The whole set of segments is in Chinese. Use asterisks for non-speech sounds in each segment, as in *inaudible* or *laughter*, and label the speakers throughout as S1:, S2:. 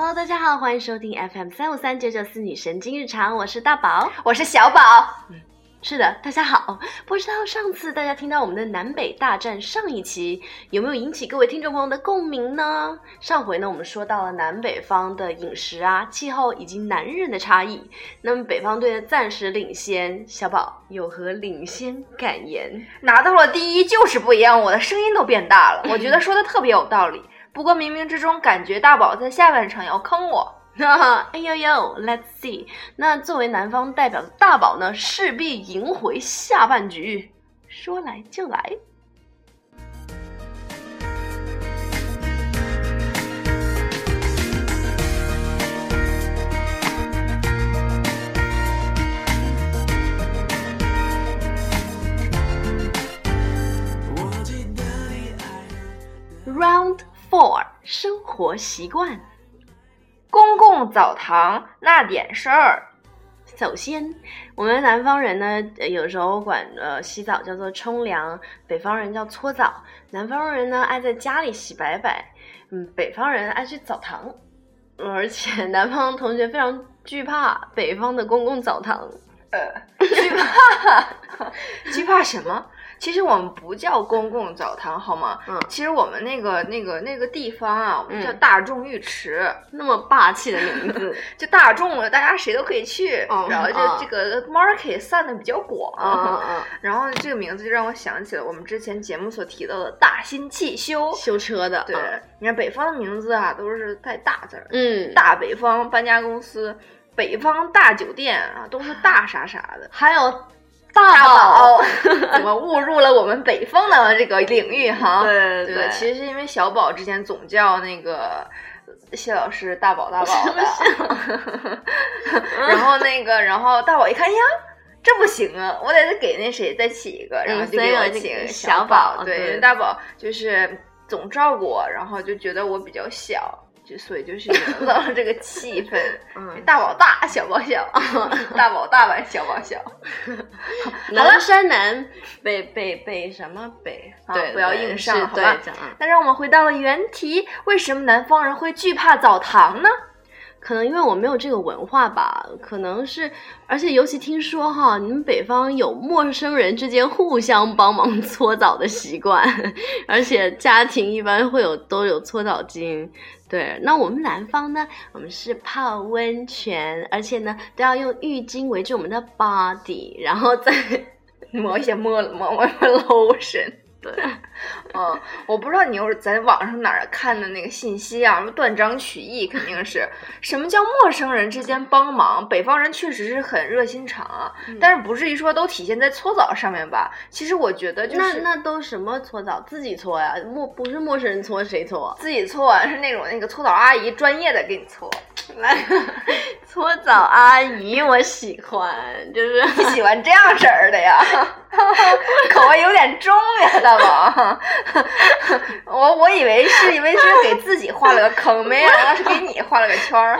S1: 好，欢迎收听 FM 三五三九九四女神经日常，我是大宝，
S2: 我是小宝。
S1: 嗯是的，大家好。不知道上次大家听到我们的南北大战上一期有没有引起各位听众朋友的共鸣呢？上回呢，我们说到了南北方的饮食啊、气候以及男人的差异。那么北方队的暂时领先，小宝有何领先感言？
S2: 拿到了第一就是不一样，我的声音都变大了，我觉得说的特别有道理。不过冥冥之中感觉大宝在下半场要坑我。
S1: 哈 *laughs* 哈哎呦呦，Let's see。那作为南方代表的大宝呢，势必赢回下半局。说来就来。Round Four，生活习惯。
S2: 公共澡堂那点事儿。
S1: 首先，我们南方人呢，有时候管呃洗澡叫做冲凉，北方人叫搓澡。南方人呢爱在家里洗白白，嗯，北方人爱去澡堂。而且南方同学非常惧怕北方的公共澡堂。
S2: 呃 *laughs* *laughs* 惧怕？*laughs* 惧怕什么？其实我们不叫公共澡堂，好吗？
S1: 嗯，
S2: 其实我们那个那个那个地方啊，我们叫大众浴池，
S1: 那么霸气的名字，*laughs*
S2: 就大众了，大家谁都可以去。然后就这个 market 散的比较广。
S1: 嗯嗯。
S2: 然后这个名字就让我想起了我们之前节目所提到的大新汽修
S1: 修车的。
S2: 对，你看北方的名字啊，都是带大字儿。
S1: 嗯。
S2: 大北方搬家公司，北方大酒店啊，都是大啥啥的。
S1: 还有。
S2: 大宝。*laughs* 怎么误入了我们北方的这个领域哈？
S1: 对
S2: 对对，其实是因为小宝之前总叫那个谢老师大宝大宝的，*laughs* 然后那个然后大宝一看呀，这不行啊，我得给那谁再起一个，然后就给我起小宝。对，因为大宝就是总照顾我，然后就觉得我比较小。所以就是营造了这个气氛，*laughs* 嗯，大宝大，小宝小，*laughs* 大宝大碗小宝小，*laughs*
S1: 南山南，北北北什么北？
S2: 对，不要硬上，
S1: 好
S2: 吧？那让我们回到了原题，为什么南方人会惧怕澡堂呢？
S1: 可能因为我没有这个文化吧，可能是，而且尤其听说哈，你们北方有陌生人之间互相帮忙搓澡的习惯，*laughs* 而且家庭一般会有都有搓澡巾。对，那我们南方呢？我们是泡温泉，而且呢都要用浴巾围着我们的 body，然后再 *laughs*
S2: 抹一些抹抹抹 lotion。
S1: 对，
S2: 嗯，我不知道你又是在网上哪儿看的那个信息啊？什么断章取义，肯定是什么叫陌生人之间帮忙？北方人确实是很热心肠啊，但是不至于说都体现在搓澡上面吧？其实我觉得就是
S1: 那那都什么搓澡？自己搓呀，陌不是陌生人搓谁搓？
S2: 自己搓是那种那个搓澡阿姨专业的给你搓。
S1: 来，*laughs* 搓澡阿姨，我喜欢，就是
S2: 你喜欢这样式儿的呀，*laughs* *laughs* 口味有点重呀，大宝。我我以为是因为是给自己画了个坑，没想到是给你画了个圈儿。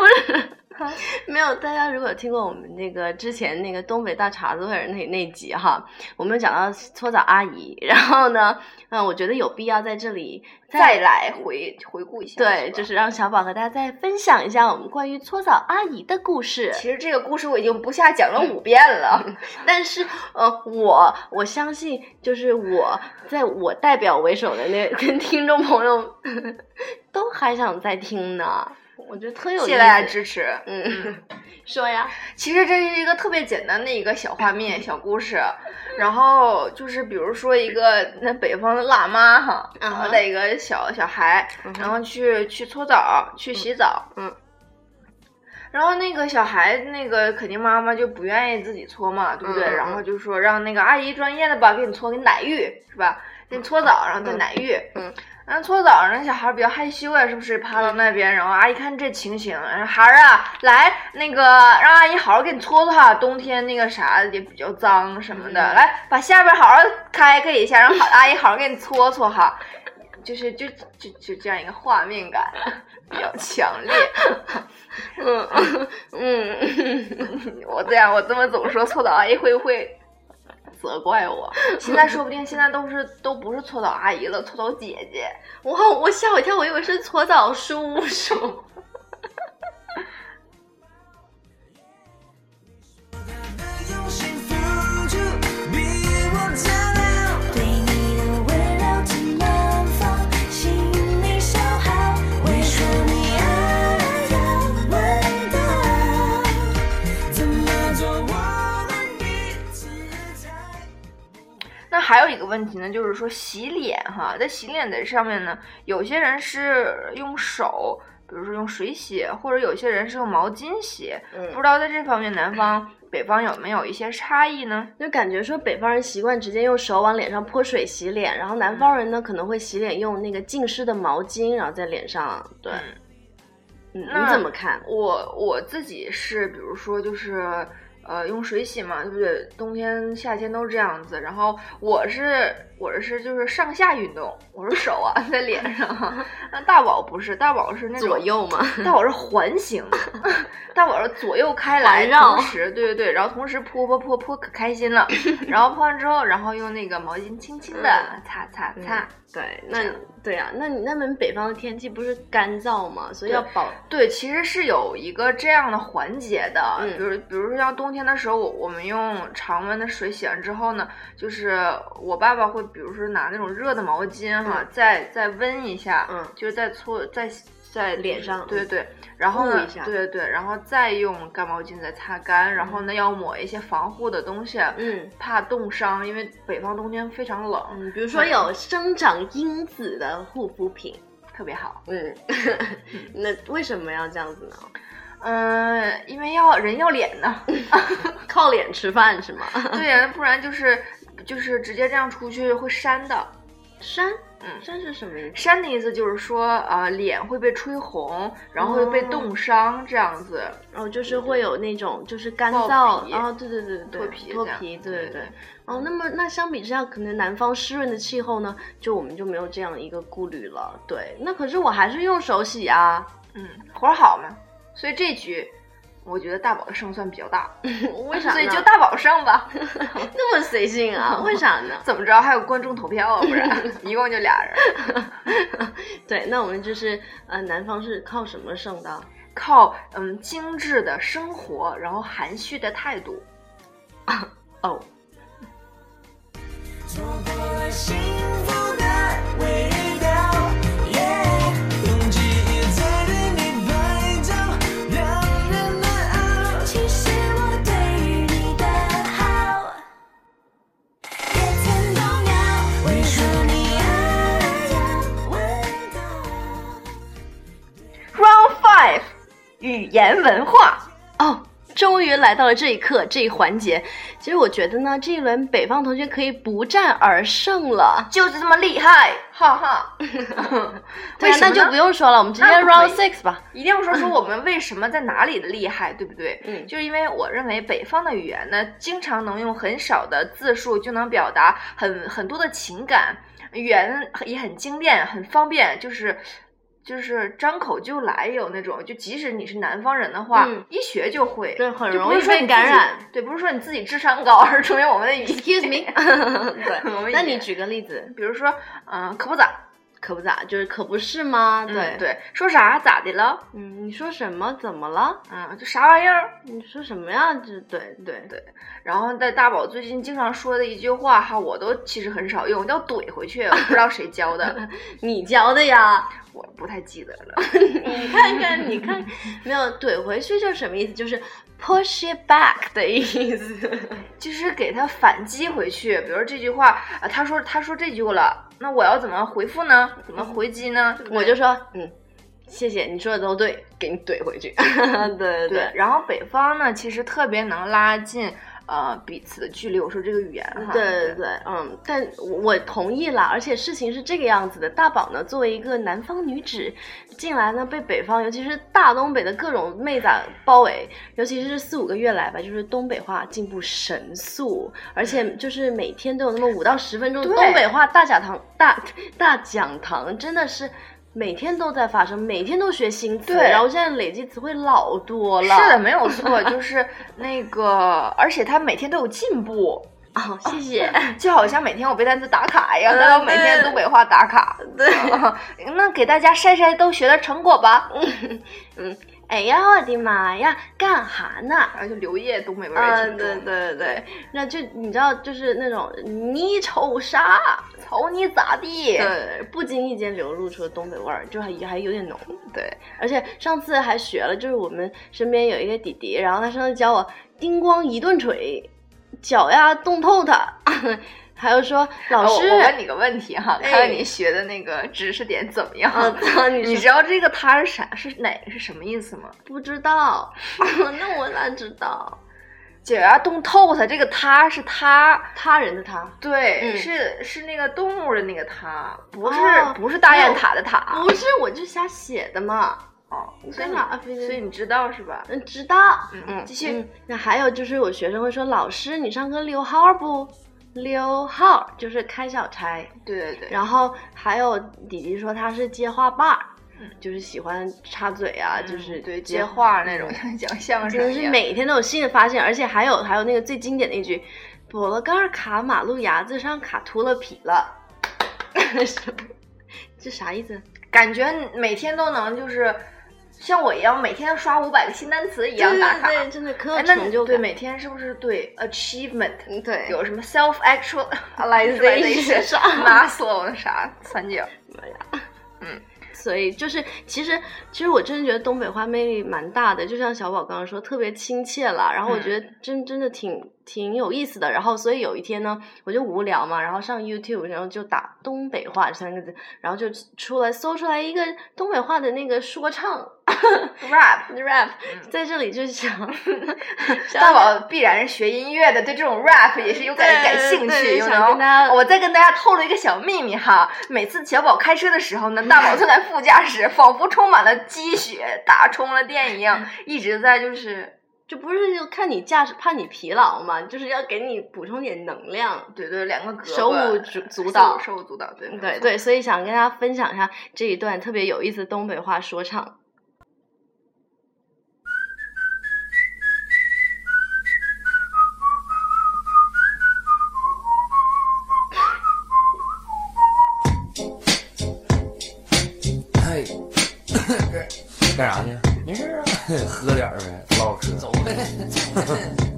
S2: *laughs*
S1: 没有。大家如果听过我们那个之前那个东北大碴子味儿那那集哈，我们讲到搓澡阿姨，然后呢，*laughs* 嗯，我觉得有必要在这里。
S2: 再来回回顾一下，
S1: 对，就是让小宝和大家再分享一下我们关于搓澡阿姨的故事。
S2: 其实这个故事我已经不下讲了五遍了，*laughs*
S1: 但是呃，我我相信，就是我在我代表为首的那跟听众朋友都还想再听呢。我觉得特有意思，
S2: 谢谢大家支持。
S1: 嗯，说呀，
S2: 其实这是一个特别简单的一个小画面、小故事。然后就是，比如说一个那北方的辣妈哈，然后带一个小小孩，然后去去搓澡，去洗澡。
S1: 嗯。
S2: 然后那个小孩那个肯定妈妈就不愿意自己搓嘛，对不对？然后就说让那个阿姨专业的吧，给你搓，给你奶浴是吧？给你搓澡，然后再奶浴。
S1: 嗯。
S2: 然后搓澡，那小孩比较害羞呀，是不是？趴到那边，然后阿姨看这情形，孩儿啊，来那个让阿姨好好给你搓搓哈。冬天那个啥也比较脏什么的，来把下边好好开开一下，让好阿姨好好给你搓搓哈。就是就就就这样一个画面感比较强烈。*laughs*
S1: 嗯嗯，
S2: 我这样我这么总说搓澡阿姨会不会？责怪我，现在说不定现在都是都不是搓澡阿姨了，搓澡姐姐。
S1: 哇，我吓我一跳，我以为是搓澡叔叔。
S2: 问题呢，就是说洗脸哈，在洗脸的上面呢，有些人是用手，比如说用水洗，或者有些人是用毛巾洗。
S1: 嗯
S2: 不知道在这方面，南方、北方有没有一些差异呢？
S1: 就感觉说北方人习惯直接用手往脸上泼水洗脸，然后南方人呢可能会洗脸用那个浸湿的毛巾，然后在脸上。对，嗯，
S2: 那
S1: 你怎么看？
S2: 我我自己是，比如说就是。呃，用水洗嘛，对不对？冬天、夏天都这样子。然后我是我是就是上下运动，我是手啊 *laughs* 在脸上。那大宝不是，大宝是那种
S1: 左右嘛，
S2: 大宝是环形，*laughs* 大宝是左右开来，同时对对对，然后同时泼泼泼泼可开心了。*laughs* 然后泼完之后，然后用那个毛巾轻轻的
S1: 嗯
S2: 擦擦擦。
S1: 对，那对啊，那你那边北方的天气不是干燥吗，所以要保
S2: 对，其实是有一个这样的环节的，
S1: 嗯
S2: 比如比如说像冬天的时候，我我们用常温的水洗完之后呢，就是我爸爸会比如说拿那种热的毛巾哈，
S1: 嗯
S2: 再再温一下，
S1: 嗯
S2: 就是再搓在在
S1: 脸上
S2: 对对对，然后对对对，然后再用干毛巾再擦干，然后呢要抹一些防护的东西，
S1: 嗯
S2: 怕冻伤，因为北方冬天非常冷，
S1: 嗯，比如说有生长因子的护肤品。
S2: 特别好。
S1: 嗯，*laughs* 那为什么要这样子呢？
S2: 嗯，因为要人要脸呢。*laughs*
S1: 靠脸吃饭是吗？
S2: 对呀、不然就是就是直接这样出去会扇的。
S1: 山，
S2: 嗯
S1: 山是什么意思？
S2: 山的意思就是说，呃，脸会被吹红，然后会被冻伤这样子。
S1: 然哦，就是会有那种就是干
S2: 爆
S1: 燥，
S2: 皮
S1: 哦，对对对对，
S2: 脱皮
S1: 脱皮，对对
S2: 对
S1: 对。哦，那么那相比之下，可能南方湿润的气候呢，就我们就没有这样一个顾虑了。对，那可是我还是用手洗啊，
S2: 嗯，活儿好嘛。所以这局，我觉得大宝的胜算比较大。*laughs*
S1: 为啥？
S2: 所以就大宝胜吧。*laughs*
S1: 那么随性啊？为啥呢？*laughs*
S2: 怎么着还有观众投票啊？不然一共就俩人，
S1: 对，那我们就是呃，南方是靠什么胜的？
S2: 靠嗯精致的生活，然后含蓄的态度。
S1: 哦，
S3: 错过了幸福
S2: 语言文化。
S1: 哦，终于来到了这一刻这一环节。其实我觉得呢，这一轮北方同学可以不战而胜了。
S2: 就是这么厉害，哈哈。*laughs*
S1: 对啊，那就不用说了，我们直接 round six 吧。
S2: 一定要说说我们为什么在哪里的厉害，对不对？
S1: 嗯
S2: 就是因为我认为北方的语言呢，经常能用很少的字数就能表达很很多的情感，语言也很精炼，很方便，就是。就是张口就来，有那种，就即使你是南方人的话，
S1: 嗯
S2: 一学就会，
S1: 对很容易被感染。
S2: 对，不是说你自己智商高，而是说明我们的语
S1: Excuse me，*laughs* 对那你举个例子，
S2: 比如说，嗯、可不咋，
S1: 可不咋，就是可不是吗？
S2: 嗯
S1: 对，
S2: 对，说啥咋的了？
S1: 嗯，你说什么？怎么了？
S2: 啊，这啥玩意儿？
S1: 你说什么呀？这对对
S2: 对然后在大宝最近经常说的一句话哈，我都其实很少用，叫怼回去，我不知道谁教的，*laughs*
S1: 你教的呀？
S2: 我不太记得了。*laughs*
S1: 你看看，你看，没有怼回去就是什么意思？就是 push it back 的意思。*laughs*
S2: 就是给他反击回去，比如这句话啊，他说他说这句了，那我要怎么回复呢？怎么回击呢？
S1: 我就说，嗯，谢谢你说的都对，给你怼回去。*laughs* 对对
S2: 对。然后北方呢，其实特别能拉近呃彼此的距离。我说这个语言哈，
S1: 对对对，嗯，但我同意啦，而且事情是这个样子的。大宝呢，作为一个南方女子进来呢，被北方，尤其是大东北的各种妹子啊包围，尤其是四五个月来吧，就是东北话进步神速，而且就是每天都有那么五到十分钟东北话大讲堂，大大讲堂，真的是。每天都在发生，每天都学新词，
S2: 对
S1: 然后现在累积词汇老多了。
S2: 是的，没有错，就是 *laughs* 那个，而且他每天都有进步。
S1: 哦，谢谢。*laughs*
S2: 就好像每天我背单词打卡一样，
S1: 嗯
S2: 他要每天
S1: 对
S2: 东北话打卡。
S1: 对，*laughs*
S2: 那给大家晒晒都学的成果吧。
S1: 哎呀，我的妈呀，干哈呢？
S2: 然后就刘烨东北味儿挺重。
S1: 对对对，那就你知道，就是那种你瞅啥？
S2: 瞅你咋地？
S1: 对，不经意间流露出的东北味儿，就还还有点浓。
S2: 对，
S1: 而且上次还学了，就是我们身边有一个弟弟，然后他上次教我叮咣一顿锤，脚呀冻透他，还有说老师，
S2: 我我问你个问题哈，
S1: 哎
S2: 看看你学的那个知识点怎么样？
S1: 你
S2: 知道这个他是啥？是哪个是什么意思吗？
S1: 不知道？*laughs* 那我哪知道？
S2: 姐啊，冻透它，这个他是他，
S1: 他人的他，
S2: 对，
S1: 嗯
S2: 是是那个动物的那个他，不是、
S1: 哦
S2: 不是大雁塔的塔。
S1: 不是，我就瞎写的嘛。
S2: 哦，你
S1: 嘛非得
S2: 所以你知道是吧？
S1: 嗯，知道。
S2: 嗯嗯继续
S1: 嗯那还有就是，有学生会说，老师，你上课溜号不？溜号就是开小差。
S2: 对对对，
S1: 然后还有弟弟说他是接话把儿，
S2: 嗯
S1: 就是喜欢插嘴啊，就是
S2: 对接话那种，像 *laughs* 讲相
S1: 真的是
S2: 声一样。
S1: 每天都有新的发现，而且还有还有那个最经典的一句，笸箩盖儿卡马路牙子上卡秃了皮了？*laughs* 这啥意思？
S2: 感觉每天都能就是像我一样，每天刷五百个新单词一样打卡。
S1: 对对对，真的可有成就感。
S2: 对每天是不是对 achievement
S1: 嗯对
S2: 有什么 self actualization
S1: 啥 *laughs*
S2: Maslow 啥三角？
S1: 嗯所以就是，其实其实我真的觉得东北话魅力蛮大的，就像小宝刚刚说，特别亲切了。然后我
S2: 嗯
S1: 觉得真真的挺挺有意思的。然后所以有一天呢，我就无聊嘛，然后上 YouTube，然后就打东北话这三个字，然后就出来搜出来一个东北话的那个说唱
S2: rap。*laughs*
S1: rap，在这里就想，*laughs* 想
S2: 大宝必然是学音乐的，对这种 rap 也是有感
S1: 对
S2: 感兴趣。
S1: 对想
S2: 有能我再跟大家透露一个小秘密哈，每次小宝开车的时候呢，大宝坐在副驾驶，仿佛充满了积雪，打充了电一样，*laughs* 一直在就是
S1: 就不是就看你驾驶怕你疲劳嘛，就是要给你补充点能量。
S2: 对对两个胳膊
S1: 手舞足足蹈
S2: 手舞足蹈，对
S1: 对，对，所以想跟大家分享一下这一段特别有意思的东北话说唱。
S4: 嘿，*coughs* 干啥去？喝点儿呗，唠嗑。走呗。*laughs*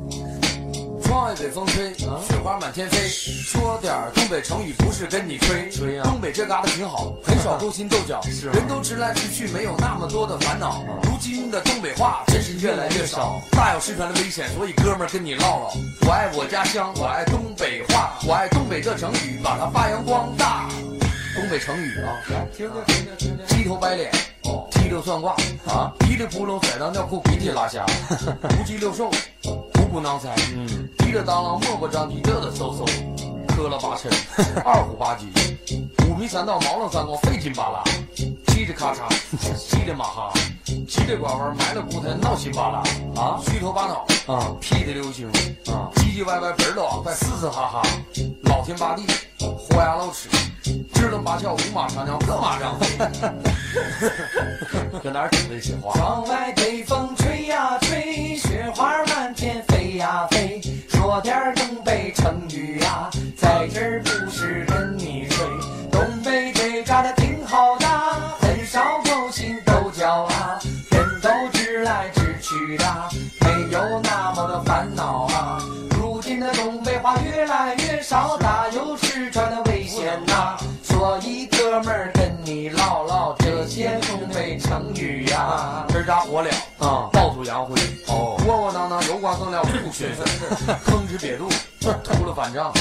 S4: 窗外北风吹，雪花满天飞。说点东北成语，不是跟你吹。东北这旮沓挺好，很少勾心斗角，*laughs* 是人都直来直去，没有那么多的烦恼。如今的东北话真是越来越少，大有失传的危险，所以哥们儿跟你唠唠。我爱我家乡，我爱东北话，我爱东北这成语，把它发扬光大。东北成语啊，来听听听听听听。鸡头白脸，溜算卦啊，一里扑棱甩到尿裤，鼻涕拉瞎，*laughs* 无鸡六兽，虎骨囊塞，嗯，提着当啷，磨磨张地，嘚嘚嗖嗖，磕了八碜，*laughs* 二虎八鸡，五迷三道，毛愣三光，费劲巴拉，嘁哩咔嚓，*laughs* 稀里马哈，叽里呱呱，埋了骨头，闹心巴拉啊，虚头巴脑啊，屁的流星啊，唧唧歪歪，盆儿都往外嘶嘶哈哈，老天八地，豁牙露齿。支棱八翘，五马长枪，各马张飞。搁哪儿整这些话？
S3: 窗外北风吹呀吹，雪花漫天飞呀飞。说点儿东北成语呀，在这儿不是跟成语呀、
S4: 这家火燎啊，到处扬灰哦，窝窝囊囊，油光锃亮，不血色，*laughs* 吭哧瘪肚，秃了反账，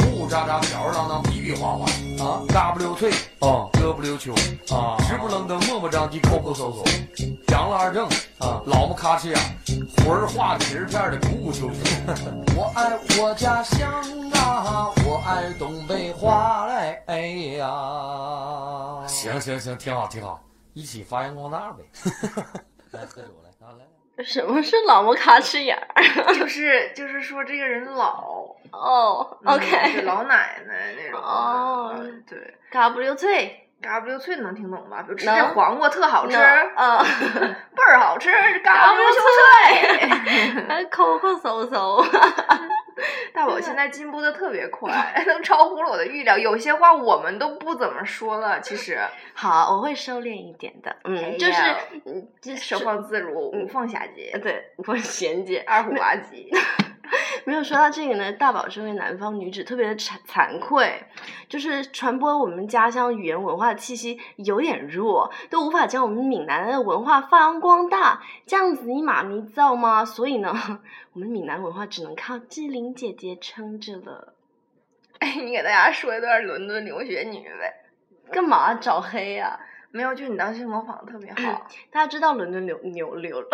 S4: 呜呜喳喳，吊儿郎当，比比划划啊，嘎不溜脆啊，胳不溜秋啊，直不愣登，磨磨张地，抠抠搜搜，杨了二正啊，老么咔哧呀，魂儿化皮儿片儿的，鼓鼓秋秋。*laughs*
S3: 我爱我家乡啊，我爱东北话嘞，哎呀！
S4: 行行行，挺好挺好，一起发扬光大呗。*laughs* 来喝酒来，啊来。
S1: 什么是老么咔哧眼儿？
S2: 就是就是说这个人老
S1: 哦，OK，
S2: 老奶奶那种。
S1: 哦
S2: 嗯对，
S1: 嘎不溜脆，
S2: 嘎不溜脆能听懂吧？比如吃
S1: 能
S2: 这黄瓜特好吃，
S1: 嗯，*laughs*
S2: 倍儿好吃，嘎不溜脆。
S1: 还 *laughs* 抠抠搜搜。
S2: 大宝现在进步的特别快，*laughs* 都超乎了我的预料。有些话我们都不怎么说了，其实 *laughs*
S1: 好，我会收敛一点的。嗯，
S2: 哎
S1: 就是就是
S2: 收放自如，无缝衔接，
S1: 对，无缝衔接。
S2: 二虎八鸡。*laughs*
S1: 没有说到这个呢，大宝身为南方女子，特别的惭惭愧，就是传播我们家乡语言文化的气息有点弱，都无法将我们闽南的文化发扬光大。这样子你妈咪造吗？所以呢，我们闽南文化只能靠志玲姐姐撑着了。*laughs*
S2: 哎，你给大家说一段伦敦留学女呗。
S1: 干嘛找黑呀、
S2: 没有，就你当时模仿的特别好。
S1: 大家知道伦敦留牛流，*laughs*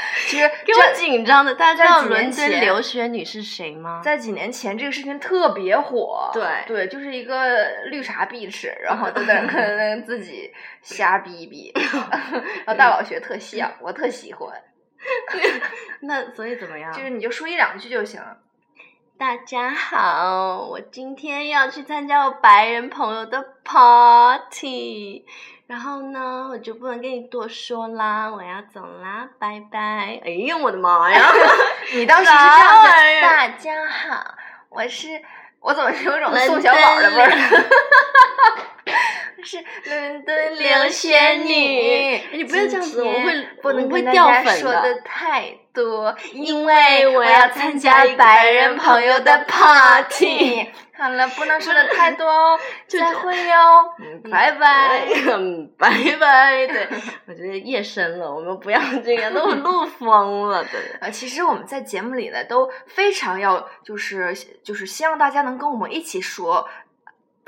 S1: *laughs*
S2: 其实 *laughs*
S1: 给我紧张的。大家知道伦敦留学女是谁吗？
S2: 在几年前，这个视频特别火。
S1: 对
S2: 对，就是一个绿茶碧池，然后在那 *laughs* 自己瞎逼逼，然后大宝学特像，我特喜欢。
S1: 那所以怎么样？
S2: 就是你就说一两句就行。
S1: 大家好，我今天要去参加我白人朋友的 party，然后呢，我就不能跟你多说啦，我要走啦，拜拜。哎呀，我的妈呀！*laughs*
S2: 你当时是这
S1: 啥
S2: 样大家好，我是我怎么有种宋小宝的味儿？*laughs* 是伦敦留学女，
S1: 哎你不要这样子我会
S2: 不能
S1: 会掉粉的
S2: 说的太多，
S1: 因为我要
S2: 要
S1: 参加
S2: 加
S1: 白人朋友的 party。*laughs*
S2: 好了，不能说的太多哦，
S1: 就
S2: 再会哟，*laughs* 嗯拜拜。*laughs*
S1: 嗯，拜拜。对，我觉得夜深了，我们不要这样，都录疯了。对。
S2: 呃，其实我们在节目里呢，都非常要就是就是希望大家能跟我们一起说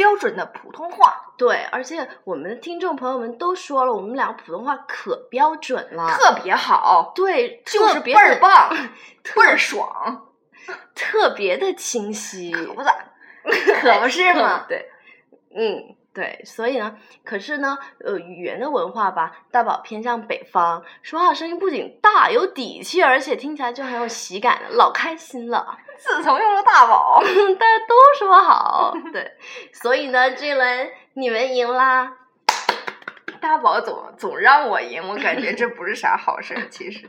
S2: 标准的普通话，
S1: 对，而且我们的听众朋友们都说了，我们俩普通话可标准了，
S2: 特别好，
S1: 对，
S2: 就是倍儿棒，*laughs* 倍儿爽，
S1: 特别的清晰，
S2: 可不咋，*laughs* 可不是嘛？*laughs*
S1: 对，嗯，对，所以呢，可是呢，呃，语言的文化吧，大宝偏向北方，说话声音不仅大有底气，而且听起来就很有喜感，老开心了。
S2: 自从用了大宝，*laughs*
S1: 大家都说好，对，所以呢，这一轮你们赢啦。
S2: 大宝总总让我赢，我感觉这不是啥好事儿，其实。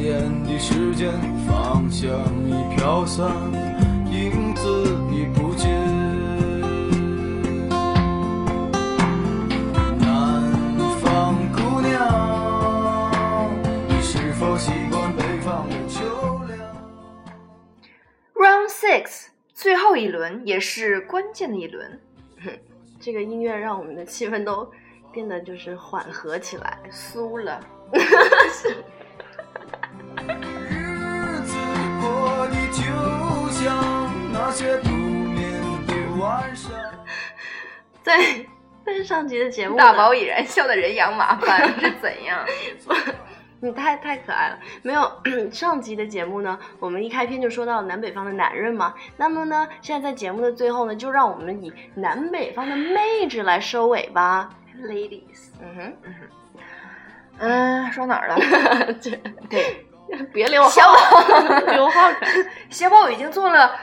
S5: 眨眼的时间，芳香已飘散，影子已不见。南方姑娘，你是否习惯北方的秋凉
S2: ？Round Six 最后一轮也是关键的一轮，*laughs*
S1: 这个音乐让我们的气氛都变得就是缓和起来。
S2: 酥了。
S5: 就像那些不眠的晚上。
S1: 在 *laughs* 在上集的节目，
S2: 大宝已然笑得人仰马翻，是怎样？*laughs*
S1: 你太太可爱了。没有上集的节目呢，我们一开篇就说到了南北方的男人嘛。那么呢，现在在节目的最后呢，就让我们以南北方的妹纸来收尾吧。
S2: Ladies，
S1: 嗯哼
S2: 嗯哼，嗯，说哪儿了？
S1: 哼，这
S2: 对，*laughs*
S1: 别留
S2: 小
S1: 号，*laughs* 留号。*laughs*
S2: 小宝已经做了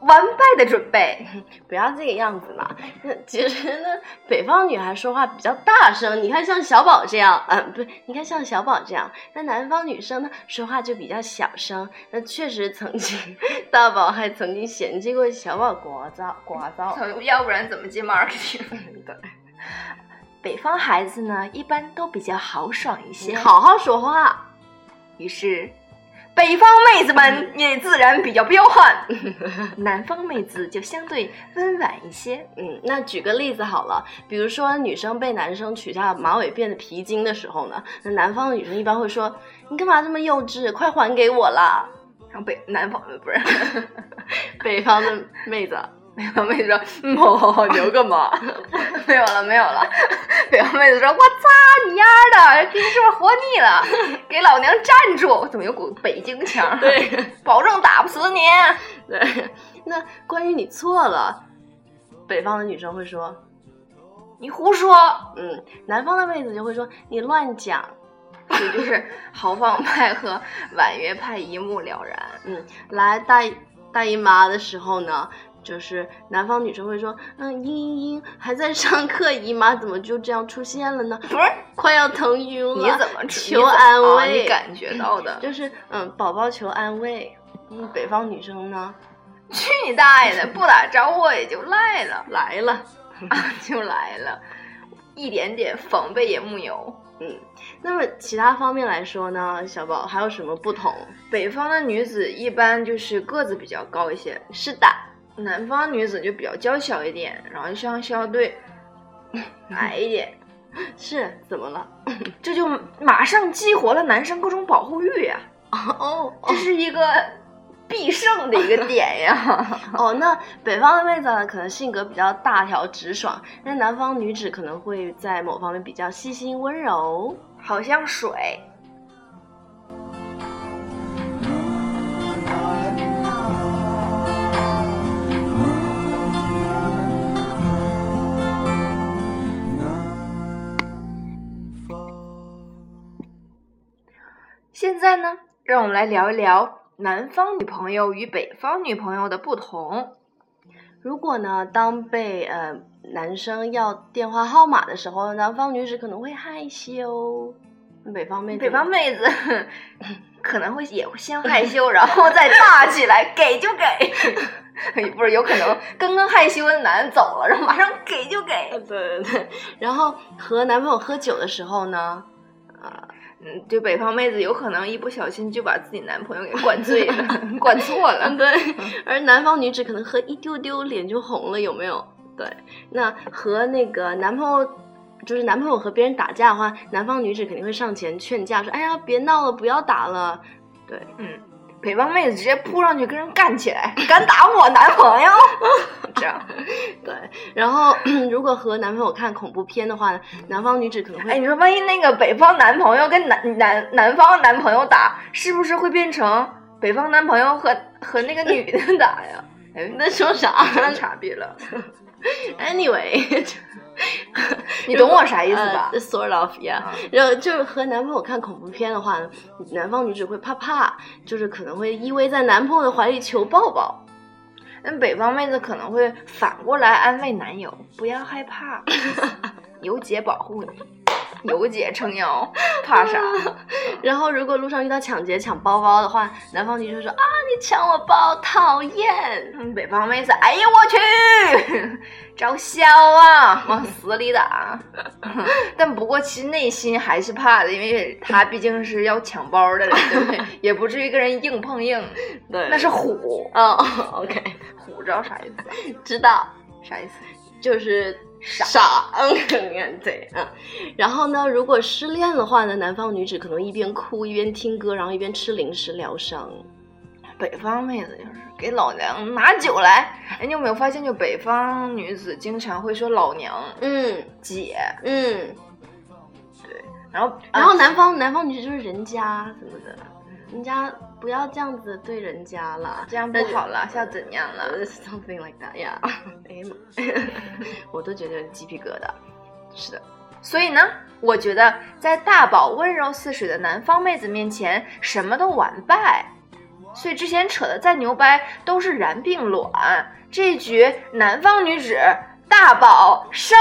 S2: 完败的准备。
S1: 不要这个样子嘛。那其实呢，北方女孩说话比较大声，你看像小宝这样，嗯，不，你看像小宝这样。那南方女生呢，说话就比较小声。那确实曾经，大宝还曾经嫌弃过小宝聒噪聒噪。
S2: 要不然怎么进 marketing？
S1: 对，
S2: 北方孩子呢，一般都比较豪爽一些，
S1: 好好说话。
S2: 于是，北方妹子们也自然比较彪悍，*laughs* 南方妹子就相对温婉一些。
S1: 嗯，那举个例子好了，比如说女生被男生取下马尾辫的皮筋的时候呢，那南方的女生一般会说：“你干嘛这么幼稚？快还给我啦
S2: 然后北南方的不是，！” *laughs*
S1: 北方的妹子，
S2: 北 *laughs* 方妹子说：“嗯，好好好，你要干嘛？” *laughs* 没有了，没有了。北方妹子说：“我操你丫的，跟你是不是活腻了？给老娘站住！怎么有股北京腔？
S1: 对
S2: 保证打不死你。
S1: 对。那关于你错了，北方的女生会说，
S2: 你胡说。
S1: 嗯，南方的妹子就会说你乱讲。
S2: 也就是豪放派和婉约派一目了然。*laughs*
S1: 嗯，来大大姨妈的时候呢，就是南方女生会说，嗯，嘤嘤嘤，还在上课，姨妈怎么就这样出现了呢？
S2: 不是
S1: 快要疼晕了，
S2: 你怎么
S1: 求安慰？
S2: 你感觉到的？
S1: 就是嗯，宝宝求安慰。嗯，北方女生呢 *laughs*
S2: 去你大爷的！不打招呼也就赖了，*laughs*
S1: 来了，*laughs*
S2: 啊，就来了，一点点防备也木有。
S1: 嗯，那么其他方面来说呢，小宝还有什么不同？
S2: 北方的女子一般就是个子比较高一些，
S1: 是的，
S2: 南方女子就比较娇小一点，然后像校队矮一点，
S1: 是怎么了？
S2: 这就马上激活了男生各种保护欲呀、
S1: 哦
S2: 这是一个必胜的一个点呀。*laughs*
S1: 哦，那北方的妹子呢，可能性格比较大条直爽，那南方女子可能会在某方面比较细心温柔。
S2: 好像水，现在呢，让我们来聊一聊南方女朋友与北方女朋友的不同。
S1: 如果呢，当被呃男生要电话号码的时候，南方女子可能会害羞，北方妹子
S2: 北方妹子 *laughs* 可能会也会先害羞，然后再大起来，给就给。*laughs* 不是，有可能刚刚害羞的男走了，然后马上给就给。
S1: 对对对，然后和男朋友喝酒的时候呢，
S2: 嗯，就北方妹子有可能一不小心就把自己男朋友给灌醉了，*laughs* 灌错了。
S1: 对，*laughs* 而南方女子可能喝一丢丢脸就红了，有没有？对，那和那个男朋友，就是男朋友和别人打架的话，南方女子肯定会上前劝架，说：“哎呀，别闹了，不要打了。”对，
S2: 嗯，北方妹子直接扑上去跟人干起来，敢打我男朋友？*laughs* 这样，
S1: 对，然后 *clears throat* 如果和男朋友看恐怖片的话呢，南方女子可能会
S2: 哎，你说万一那个北方男朋友跟南南南方男朋友打，是不是会变成北方男朋友和和那个女的打呀？哎，*laughs*
S1: 那说啥
S2: 真傻逼了，*laughs* *laughs*
S1: Anyway，*laughs*
S2: 你懂我啥意思吧？
S1: 呃 sort of yeah，
S2: 啊
S1: 然后就是和男朋友看恐怖片的话呢，南方女子会怕怕，就是可能会依偎在男朋友的怀里求抱抱。
S2: 那北方妹子可能会反过来安慰男友，不要害怕，*laughs* 有姐保护你，有姐撑腰，怕啥？*laughs*
S1: 然后如果路上遇到抢劫抢包包的话，南方女生说啊你抢我包，讨厌。
S2: 嗯北方妹子，哎呀我去，招笑啊，往死里打。*laughs* 但不过其实内心还是怕的，因为他毕竟是要抢包的人，对不对？*laughs* 也不至于跟人硬碰硬，
S1: 对，
S2: 那是虎。
S1: 哦，OK，
S2: 虎知道啥意思？
S1: 知道，
S2: 啥意思？
S1: 就是傻，嗯，*laughs* 对，嗯。然后呢，如果失恋的话呢，南方女子可能一边哭一边听歌，然后一边吃零食疗伤。
S2: 北方妹子就是给老娘拿酒来。哎，你有没有发现，就北方女子经常会说老娘、
S1: 嗯
S2: 姐，
S1: 嗯，对
S2: 然后
S1: 然后南方、南方女子就是人家什么的，人家不要这样子对人家了，
S2: 这样不好了，是要怎样了？
S1: 呃 something like that 呀、哎呀妈，我都觉得鸡皮疙瘩。是的，
S2: 所以呢，我觉得在大宝温柔似水的南方妹子面前，什么都完败。所以之前扯的再牛掰都是然并卵。这一局南方女子大宝胜。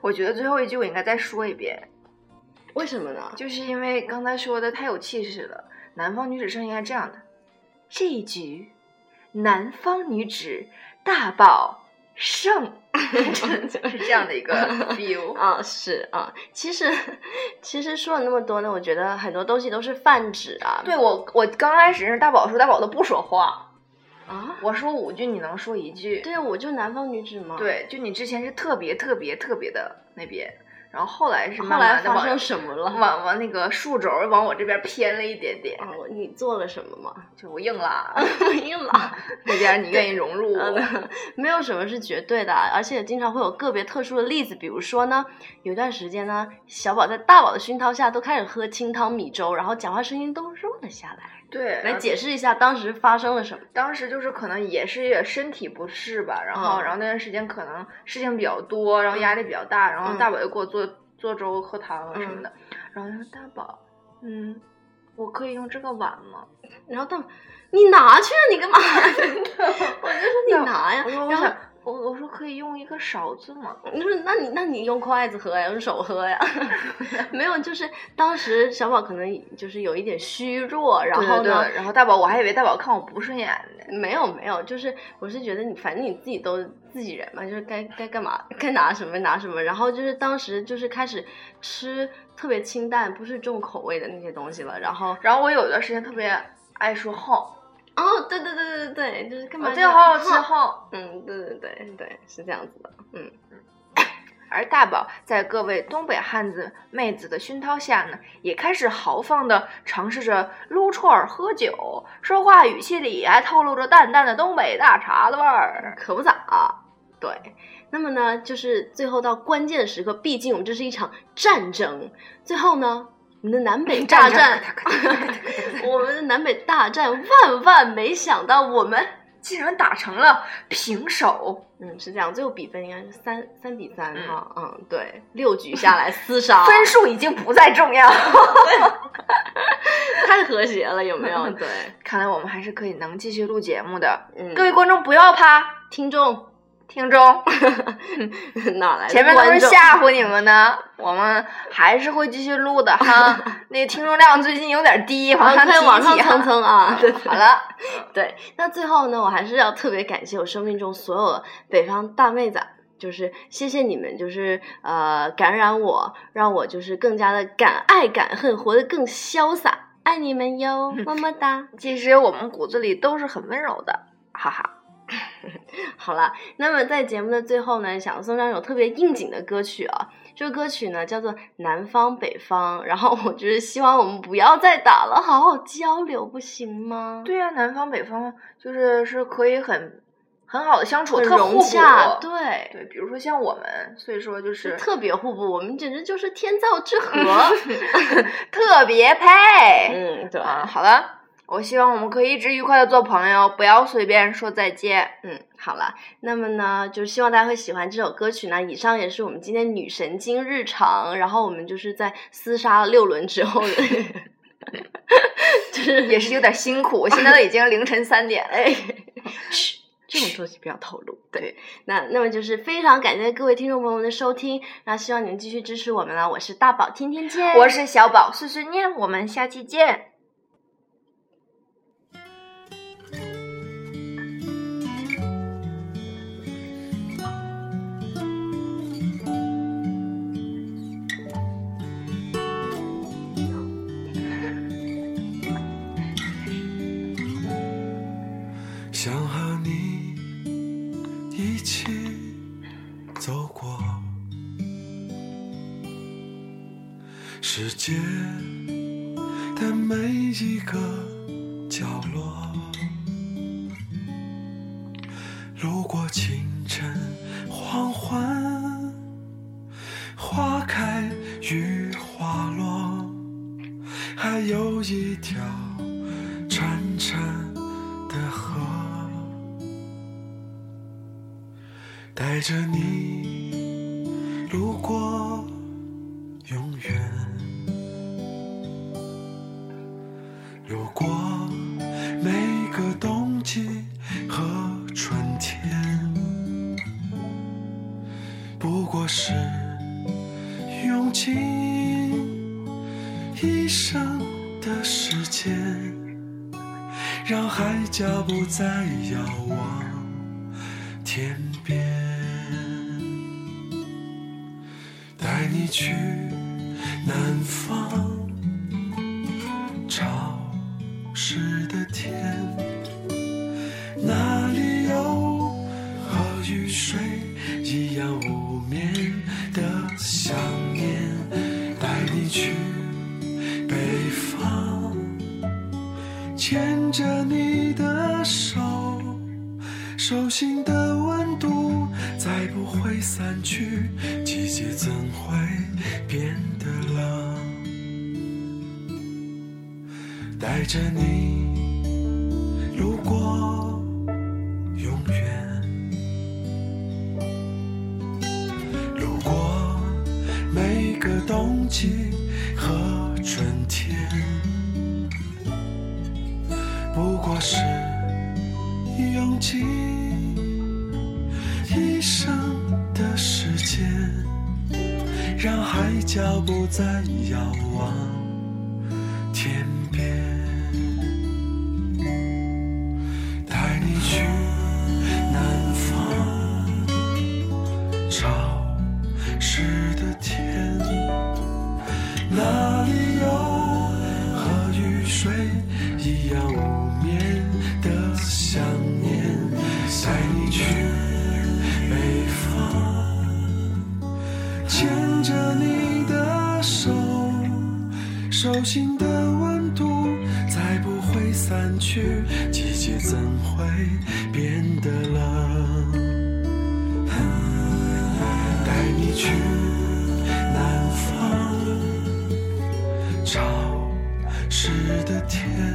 S6: 我
S2: 觉得最后一句我应该再说一遍，
S1: 为什么呢？
S2: 就是因为刚才说的太有气势了。南方女子胜应该这样的，这一局南方女子大宝胜，*laughs* 是这样的一个 *laughs* view。
S1: 啊，是啊，其实其实说了那么多呢，我觉得很多东西都是泛指啊。
S2: 对我，我刚开始是大宝说，大宝都不说话，
S1: 啊，
S2: 我说五句，你能说一句。
S1: 对啊，我就南方女子嘛。，
S2: 对，就你之前是特别特别特别的那边，然后后来是
S1: 后
S2: 慢
S1: 来发
S2: 慢的往
S1: 生什么了？
S2: 往往那个竖轴往我这边偏了一点点，
S1: 你做了什么吗？
S2: 就我硬了，*laughs*
S1: 硬了。
S2: 那边你愿意融入我。
S1: 嗯，没有什么是绝对的，而且经常会有个别特殊的例子，比如说呢，有一段时间呢，小宝在大宝的熏陶下都开始喝清汤米粥，然后讲话声音都弱了下来。
S2: 对，
S1: 来解释一下当时发生了什么？
S2: 当时就是可能也是也身体不适吧，然后、
S1: 嗯
S2: 然后那段时间可能事情比较多，然后压力比较大，然后
S1: 嗯
S2: 大宝就给我做做粥喝汤啊什么的，然后他说大宝，嗯，我可以用这个碗吗？
S1: 然后大宝，你拿去啊，你干嘛？*laughs* 我就说你拿呀，然后
S2: 想我我说可以用一个勺子吗？
S1: 你说那你那你用筷子喝呀，用手喝呀？*laughs* 没有，就是当时小宝可能就是有一点虚弱，然后呢，
S2: 对对对然后大宝我还以为大宝看我不顺眼呢。
S1: 没有没有，就是我是觉得你反正你自己都自己人嘛，就是该该干嘛该拿什么拿什么，然后就是当时就是开始吃特别清淡，不是重口味的那些东西了，然后
S2: 然后我有一段时间特别爱说横，
S1: 哦对对对对对对，就是干嘛
S2: 哦这个好好吃
S1: 哼
S2: 横。
S1: 嗯对对对对是这样子的，嗯 *coughs*
S2: 而大宝在各位东北汉子妹子的熏陶下呢，也开始豪放的尝试着撸串儿、喝酒，说话语气里还透露着淡淡的东北大碴子味儿。
S1: 可不咋。对，那么呢，就是最后到关键时刻，毕竟我们这是一场战争。最后呢，*laughs* *laughs* 我们的南北大战，我们的南北大战，万万没想到我们，
S2: 竟然打成了平手，
S1: 嗯，是这样，最后比分应该是三三比三哈，嗯，对，六局下来厮杀，*laughs*
S2: 分数已经不再重要。
S1: 太和谐了，有没有？对，
S2: 看来我们还是可以能继续录节目的。
S1: 嗯，
S2: 各位观众不要怕，
S1: 听众
S2: 听众 *laughs*
S1: 哪来的
S2: 前面都是吓唬你们的，我们还是会继续录的哈。*laughs* 那个听众量最近有点低，往上
S1: 可以
S2: 提一提哈
S1: 往上蹭蹭啊！*laughs* 对，
S2: 好了，
S1: 对，那最后呢，我还是要特别感谢我生命中所有的北方大妹子，就是谢谢你们，就是呃感染我，让我就是更加的敢爱敢恨，活得更潇洒，爱你们哟，么么哒。
S2: 其实我们骨子里都是很温柔的，哈哈。*laughs*
S1: 好了，那么在节目的最后呢，想送上一首特别应景的歌曲啊。这个歌曲呢叫做《南方北方》，然后我就是希望我们不要再打了，好好交流，不行吗？
S2: 对呀、南方北方就是是可以很很好的相处，
S1: 很
S2: 特互补
S1: 融洽，对。
S2: 对，比如说像我们，所以说就是
S1: 特别互补，我们简直就是天造之合。*laughs*
S2: 特别配。
S1: 嗯，对，
S2: 啊，好了，我希望我们可以一直愉快的做朋友，不要随便说再见。
S1: 嗯，好了，那么呢，就希望大家会喜欢这首歌曲呢。以上也是我们今天女神经日常，然后我们就是在厮杀了六轮之后的，*laughs* 就是 *laughs*
S2: 也是有点辛苦，我现在都已经凌晨三点了。*laughs*
S1: 这种东西不要透露。对，那那么就是非常感谢各位听众朋友们的收听，那希望你们继续支持我们了。我是大宝，天天见，
S2: 我是小宝碎碎念，我们下期见。
S6: 街的每一个角落，路过清晨黄昏，花开与花落，还有一条潺潺的河，带着你路过牵着你的手，手心的温度再不会散去，季节怎会变得冷？带着你路过永远，路过每个冬季和春天，不过是用尽一生的时间，让海角不再遥望天你去北方，牵着你的手，手心的温度再不会散去，季节怎会变得冷？带你去南方潮湿的天，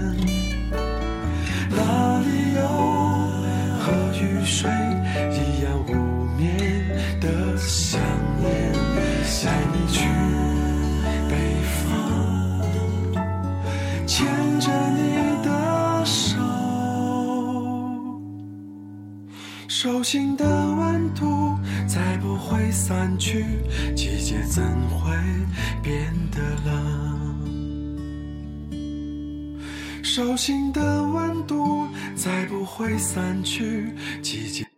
S6: 手心的温度再不会散去，季节怎会变得冷？手心的温度再不会散去，季节。